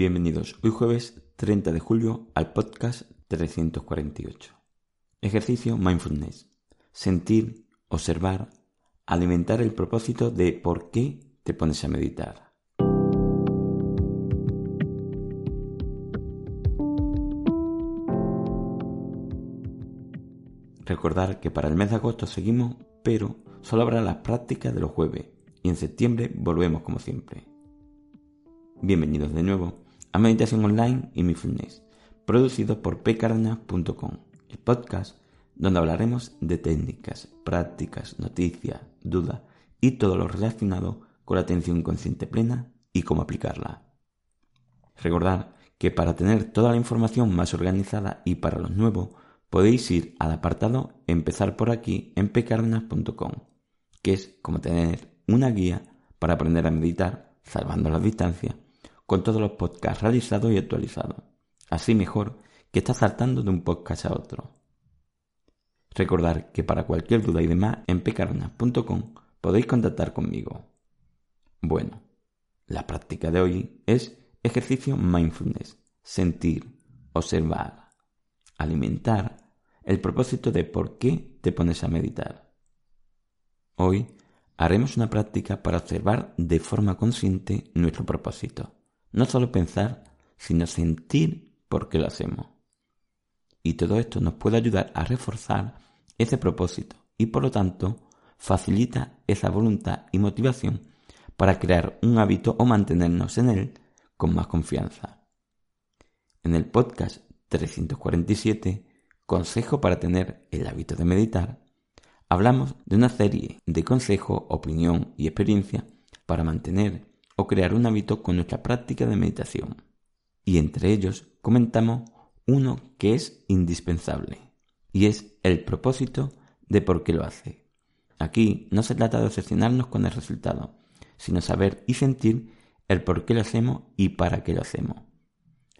Bienvenidos hoy jueves 30 de julio al podcast 348. Ejercicio Mindfulness. Sentir, observar, alimentar el propósito de por qué te pones a meditar. Recordar que para el mes de agosto seguimos, pero solo habrá las prácticas de los jueves y en septiembre volvemos como siempre. Bienvenidos de nuevo a Meditación Online y Mindfulness, producido por pcardenas.com, el podcast donde hablaremos de técnicas, prácticas, noticias, dudas y todo lo relacionado con la atención consciente plena y cómo aplicarla. Recordad que para tener toda la información más organizada y para los nuevos, podéis ir al apartado Empezar por aquí en pcardenas.com, que es como tener una guía para aprender a meditar, salvando las distancias con todos los podcasts realizados y actualizados. Así mejor que estar saltando de un podcast a otro. Recordar que para cualquier duda y demás en pecarnas.com podéis contactar conmigo. Bueno, la práctica de hoy es ejercicio mindfulness, sentir, observar, alimentar el propósito de por qué te pones a meditar. Hoy haremos una práctica para observar de forma consciente nuestro propósito. No solo pensar, sino sentir por qué lo hacemos. Y todo esto nos puede ayudar a reforzar ese propósito y por lo tanto facilita esa voluntad y motivación para crear un hábito o mantenernos en él con más confianza. En el podcast 347, Consejo para tener el hábito de meditar, hablamos de una serie de consejos, opinión y experiencia para mantener o crear un hábito con nuestra práctica de meditación. Y entre ellos comentamos uno que es indispensable, y es el propósito de por qué lo hace. Aquí no se trata de obsesionarnos con el resultado, sino saber y sentir el por qué lo hacemos y para qué lo hacemos.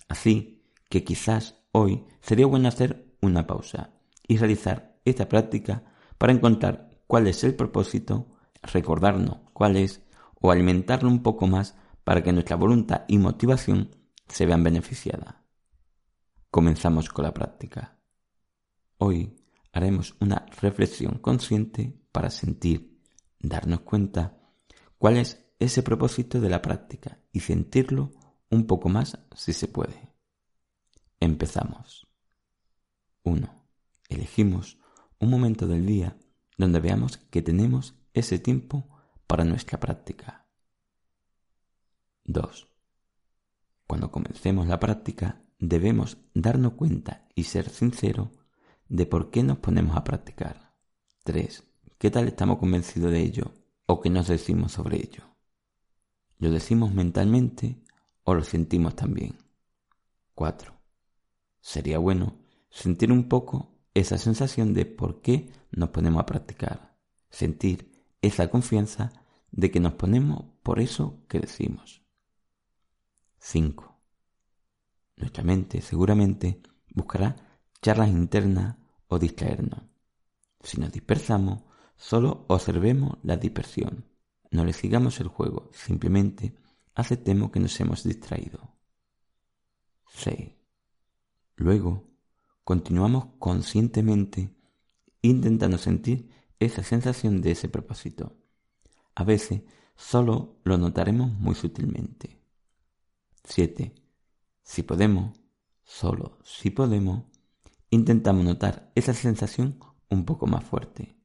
Así que quizás hoy sería bueno hacer una pausa y realizar esta práctica para encontrar cuál es el propósito, recordarnos cuál es o alimentarlo un poco más para que nuestra voluntad y motivación se vean beneficiadas. Comenzamos con la práctica. Hoy haremos una reflexión consciente para sentir, darnos cuenta cuál es ese propósito de la práctica y sentirlo un poco más si se puede. Empezamos. 1. Elegimos un momento del día donde veamos que tenemos ese tiempo para nuestra práctica. 2. Cuando comencemos la práctica debemos darnos cuenta y ser sinceros de por qué nos ponemos a practicar. 3. ¿Qué tal estamos convencidos de ello o qué nos decimos sobre ello? ¿Lo decimos mentalmente o lo sentimos también? 4. Sería bueno sentir un poco esa sensación de por qué nos ponemos a practicar. Sentir esa confianza de que nos ponemos por eso que decimos. 5. Nuestra mente seguramente buscará charlas internas o distraernos. Si nos dispersamos, solo observemos la dispersión. No le sigamos el juego, simplemente aceptemos que nos hemos distraído. 6. Luego, continuamos conscientemente intentando sentir esa sensación de ese propósito. A veces solo lo notaremos muy sutilmente. 7. Si podemos, solo si podemos, intentamos notar esa sensación un poco más fuerte.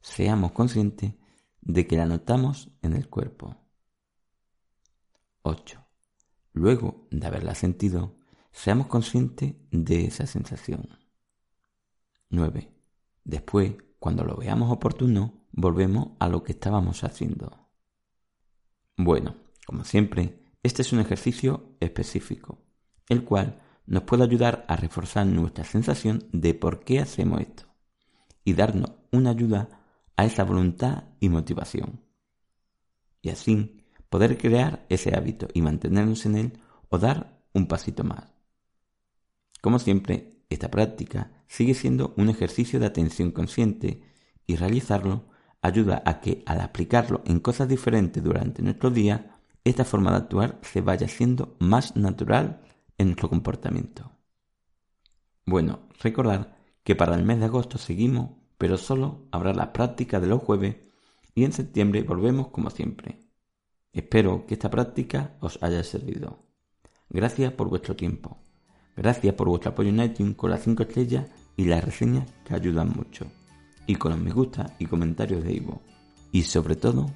Seamos conscientes de que la notamos en el cuerpo. 8. Luego de haberla sentido, seamos conscientes de esa sensación. 9. Después, cuando lo veamos oportuno, volvemos a lo que estábamos haciendo. Bueno, como siempre, este es un ejercicio específico, el cual nos puede ayudar a reforzar nuestra sensación de por qué hacemos esto y darnos una ayuda a esa voluntad y motivación. Y así poder crear ese hábito y mantenernos en él o dar un pasito más. Como siempre, esta práctica sigue siendo un ejercicio de atención consciente y realizarlo ayuda a que al aplicarlo en cosas diferentes durante nuestro día, esta forma de actuar se vaya siendo más natural en nuestro comportamiento. Bueno, recordar que para el mes de agosto seguimos, pero solo habrá la práctica de los jueves y en septiembre volvemos como siempre. Espero que esta práctica os haya servido. Gracias por vuestro tiempo. Gracias por vuestro apoyo en iTunes con las 5 estrellas y las reseñas que ayudan mucho. Y con los me gusta y comentarios de Ivo. Y sobre todo,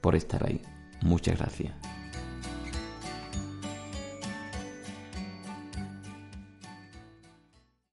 por estar ahí. Muchas gracias.